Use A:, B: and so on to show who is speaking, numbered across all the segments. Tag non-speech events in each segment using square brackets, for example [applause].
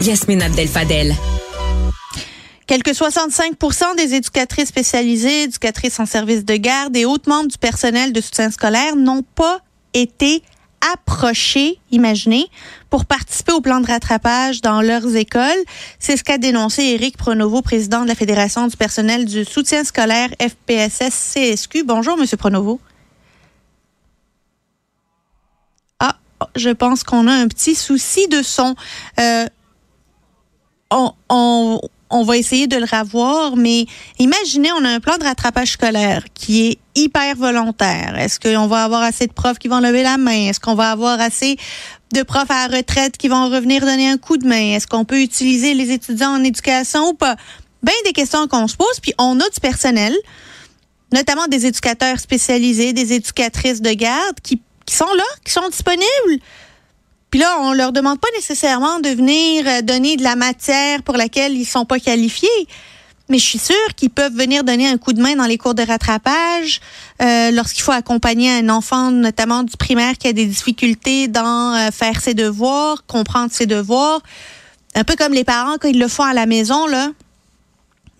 A: Yasmine Abdel-Fadel.
B: Quelques 65 des éducatrices spécialisées, éducatrices en service de garde et autres membres du personnel de soutien scolaire n'ont pas été approchés, imaginez, pour participer au plan de rattrapage dans leurs écoles. C'est ce qu'a dénoncé Éric Pronovo, président de la Fédération du personnel du soutien scolaire FPSS-CSQ. Bonjour, Monsieur Pronovo. Ah, je pense qu'on a un petit souci de son. Euh, on, on, on va essayer de le revoir, mais imaginez, on a un plan de rattrapage scolaire qui est hyper volontaire. Est-ce qu'on va avoir assez de profs qui vont lever la main? Est-ce qu'on va avoir assez de profs à la retraite qui vont revenir donner un coup de main? Est-ce qu'on peut utiliser les étudiants en éducation ou pas? Bien des questions qu'on se pose, puis on a du personnel, notamment des éducateurs spécialisés, des éducatrices de garde qui, qui sont là, qui sont disponibles puis là, on leur demande pas nécessairement de venir euh, donner de la matière pour laquelle ils sont pas qualifiés. Mais je suis sûre qu'ils peuvent venir donner un coup de main dans les cours de rattrapage euh, lorsqu'il faut accompagner un enfant, notamment du primaire, qui a des difficultés dans euh, faire ses devoirs, comprendre ses devoirs. Un peu comme les parents quand ils le font à la maison, là.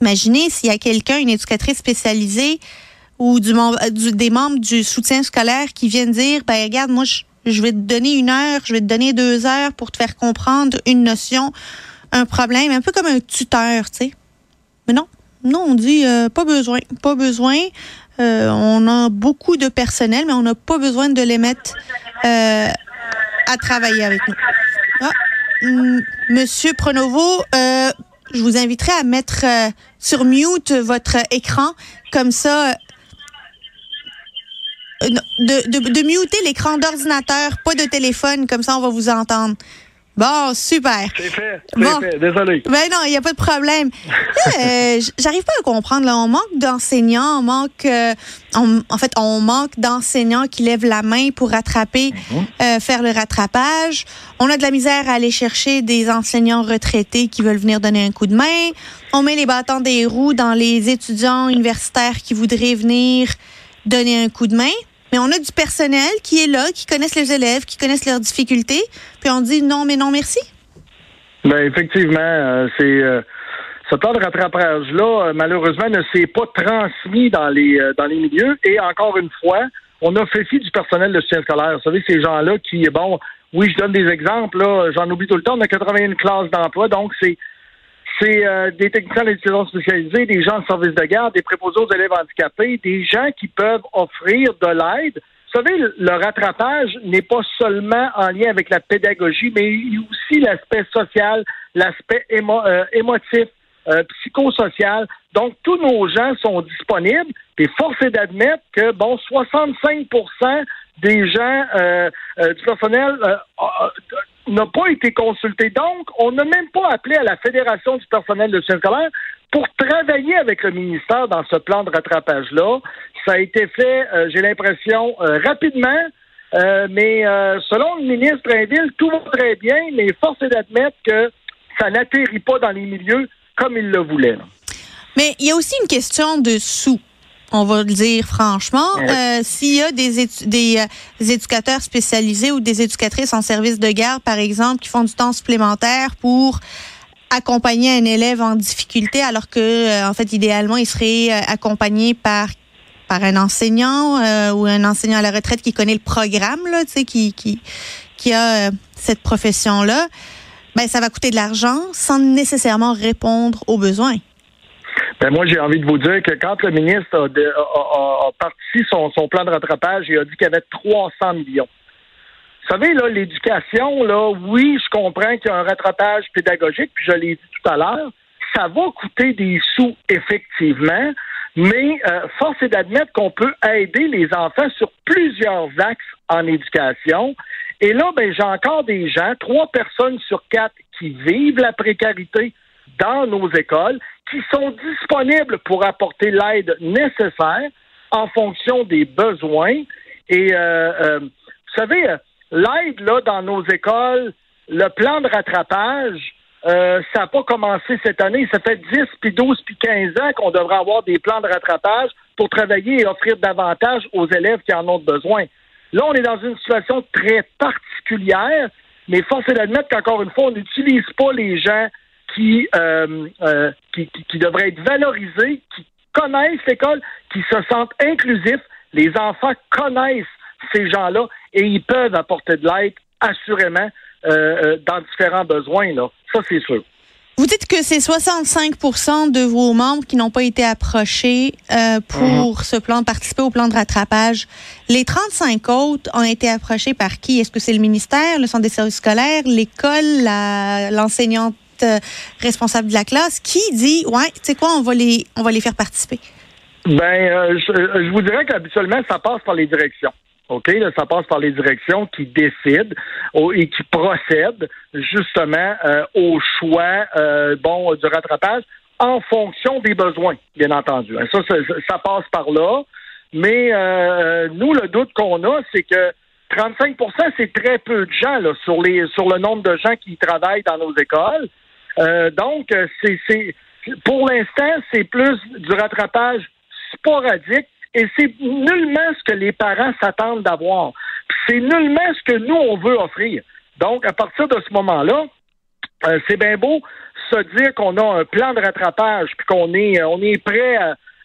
B: Imaginez s'il y a quelqu'un, une éducatrice spécialisée ou du, du, des membres du soutien scolaire qui viennent dire, ben regarde, moi, je, je vais te donner une heure, je vais te donner deux heures pour te faire comprendre une notion, un problème, un peu comme un tuteur, tu sais. Mais non, non, on dit euh, pas besoin, pas besoin. Euh, on a beaucoup de personnel, mais on n'a pas besoin de les mettre euh, à travailler avec nous. Ah, Monsieur Pronovo, je vous inviterai à mettre sur mute votre écran, comme ça de, de, de muter l'écran d'ordinateur, pas de téléphone, comme ça on va vous entendre. Bon, super.
C: C'est fait, c'est fait. Désolé.
B: Ben non, il n'y a pas de problème. [laughs] euh, J'arrive pas à comprendre. Là. On manque d'enseignants, on manque, euh, on, en fait, on manque d'enseignants qui lèvent la main pour rattraper, mm -hmm. euh, faire le rattrapage. On a de la misère à aller chercher des enseignants retraités qui veulent venir donner un coup de main. On met les bâtons des roues dans les étudiants universitaires qui voudraient venir donner un coup de main. Mais on a du personnel qui est là, qui connaissent les élèves, qui connaissent leurs difficultés, puis on dit non, mais non, merci.
C: Ben effectivement, euh, c'est euh, ce plan de rattrapage-là, euh, malheureusement, ne s'est pas transmis dans les dans les milieux. Et encore une fois, on a fait fi du personnel de soutien scolaire. Vous savez, ces gens-là qui, bon, oui, je donne des exemples, là, j'en oublie tout le temps, on a 81 classes d'emploi, donc c'est c'est euh, des techniciens d'éducation spécialisés, des gens de service de garde, des préposés aux élèves handicapés, des gens qui peuvent offrir de l'aide. Vous savez, le rattrapage n'est pas seulement en lien avec la pédagogie, mais il y a aussi l'aspect social, l'aspect émo euh, émotif, euh, psychosocial. Donc, tous nos gens sont disponibles. Et force est d'admettre que, bon, 65% des gens euh, euh, du personnel euh, n'a pas été consulté. Donc, on n'a même pas appelé à la Fédération du personnel de scolaire pour travailler avec le ministère dans ce plan de rattrapage-là. Ça a été fait, j'ai l'impression, rapidement. mais selon le ministre Indil, tout va très bien, mais force est d'admettre que ça n'atterrit pas dans les milieux comme il le voulait.
B: Mais il y a aussi une question de sous on va le dire franchement. Euh, S'il y a des, édu des, euh, des, éducateurs spécialisés ou des éducatrices en service de garde, par exemple, qui font du temps supplémentaire pour accompagner un élève en difficulté, alors que, euh, en fait, idéalement, il serait accompagné par par un enseignant euh, ou un enseignant à la retraite qui connaît le programme, là, tu sais, qui, qui, qui a cette profession-là. Ben, ça va coûter de l'argent sans nécessairement répondre aux besoins.
C: Ben moi, j'ai envie de vous dire que quand le ministre a, de- son plan de rattrapage, il a dit qu'il y avait 300 millions. Vous savez, là, l'éducation, là, oui, je comprends qu'il y a un rattrapage pédagogique, puis je l'ai dit tout à l'heure, ça va coûter des sous, effectivement, mais euh, force est d'admettre qu'on peut aider les enfants sur plusieurs axes en éducation. Et là, ben, j'ai encore des gens, trois personnes sur quatre qui vivent la précarité dans nos écoles, qui sont disponibles pour apporter l'aide nécessaire en fonction des besoins. Et euh, euh, vous savez, l'aide là dans nos écoles, le plan de rattrapage, euh, ça n'a pas commencé cette année. Ça fait 10, puis 12, puis 15 ans qu'on devrait avoir des plans de rattrapage pour travailler et offrir davantage aux élèves qui en ont besoin. Là, on est dans une situation très particulière, mais force est d'admettre qu'encore une fois, on n'utilise pas les gens qui, euh, euh, qui, qui, qui devraient être valorisés, qui connaissent l'école, qui se sentent inclusifs. Les enfants connaissent ces gens-là et ils peuvent apporter de l'aide, assurément, euh, dans différents besoins. Là. Ça, c'est sûr.
B: Vous dites que c'est 65 de vos membres qui n'ont pas été approchés euh, pour ce plan, participer au plan de rattrapage. Les 35 autres ont été approchés par qui? Est-ce que c'est le ministère, le centre des services scolaires, l'école, l'enseignante euh, responsable de la classe? Qui dit, ouais, tu sais quoi, on va les, on va les faire participer?
C: Ben, euh, je, je vous dirais qu'habituellement, ça passe par les directions. OK? Ça passe par les directions qui décident et qui procèdent justement euh, au choix euh, bon, du rattrapage en fonction des besoins, bien entendu. Hein, Ça, ça, passe par là. Mais euh, nous, le doute qu'on a, c'est que 35% c'est très peu de gens sur, les, sur le nombre de gens qui travaillent dans nos écoles. Euh, donc, euh, c'est, pour l'instant, c'est plus du rattrapage sporadique et c'est nullement ce que les parents s'attendent d'avoir. C'est nullement ce que nous, on veut offrir. Donc, à partir de ce moment-là, euh, c'est bien beau se dire qu'on a un plan de rattrapage puis qu'on est, euh, on est prêt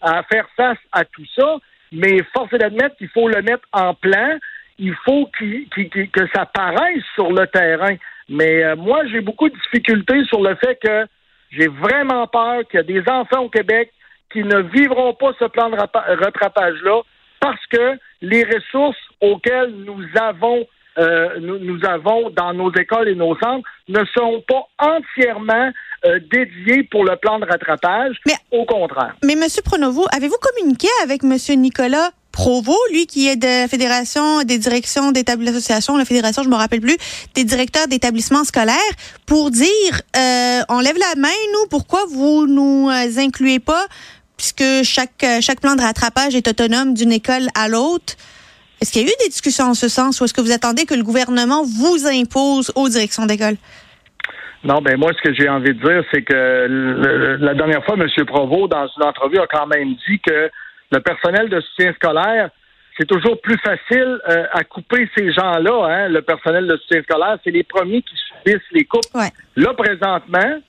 C: à, faire face à tout ça, mais force est d'admettre qu'il faut le mettre en plan. Il faut qu'il- qu'il- qu'il- que ça paraisse sur le terrain. Mais euh, moi, j'ai beaucoup de difficultés sur le fait que j'ai vraiment peur qu'il y a des enfants au Québec qui ne vivront pas ce plan de rapa- rattrapage-là parce que les ressources auxquelles nous avons euh, nous, nous avons dans nos écoles et nos centres ne sont pas entièrement euh, dédiées pour le plan de rattrapage.
B: Mais-
C: Au contraire.
B: Mais Monsieur Pronovo, avez-vous communiqué avec Monsieur Nicolas Provo, lui qui est de la Fédération des directions l'association, la Fédération, je me rappelle plus, des directeurs d'établissements scolaires, pour dire, euh, on lève la main, nous, pourquoi vous nous euh, incluez pas, puisque chaque, euh, chaque plan de rattrapage est autonome d'une école à l'autre. Est-ce qu'il y a eu des discussions en ce sens ou est-ce que vous attendez que le gouvernement vous impose aux directions d'école?
C: Non, ben moi, ce que j'ai envie de dire, c'est que le- la dernière fois, M. Provost, dans une entrevue, a quand même dit que le personnel de soutien scolaire, c'est toujours plus facile euh, à couper ces gens-là. Hein, le personnel de soutien scolaire, c'est les premiers qui subissent les coupes.
B: Ouais.
C: Là, présentement,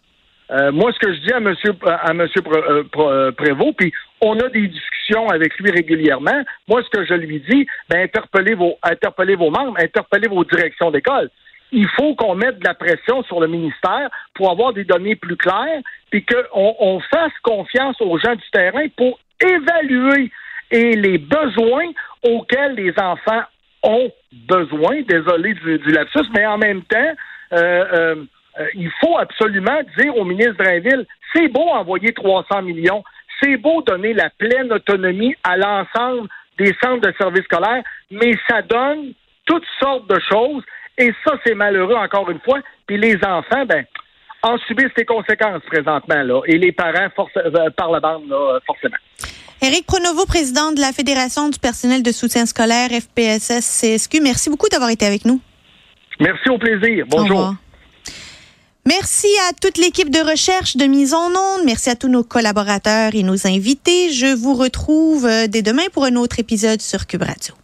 C: euh, moi, ce que je dis à M. à monsieur euh, euh, Prévost, puis on a des discussions avec lui régulièrement. Moi, ce que je lui dis, ben, interpellez vos, interpellez vos membres, interpellez vos directions d'école. Il faut qu'on mette de la pression sur le ministère pour avoir des données plus claires, puis qu'on on fasse confiance aux gens du terrain pour évaluer et les besoins auxquels les enfants ont besoin. Désolé du, lapsus, mais en même temps, euh, euh, euh, il faut absolument dire au ministre Drainville, c'est beau envoyer 300 millions, c'est beau donner la pleine autonomie à l'ensemble des centres de services scolaires, mais ça donne toutes sortes de choses, et ça, c'est malheureux encore une fois. Puis les enfants, ben, en subissent les conséquences présentement, là, et les parents euh, par la bande, là, forcément.
B: Éric Pronovo, président de la Fédération du personnel de soutien scolaire FPSS-CSQ, merci beaucoup d'avoir été avec nous.
C: Merci au plaisir. Bonjour.
B: Merci à toute l'équipe de recherche de mise en onde. Merci à tous nos collaborateurs et nos invités. Je vous retrouve euh, dès demain pour un autre épisode sur Cube Radio.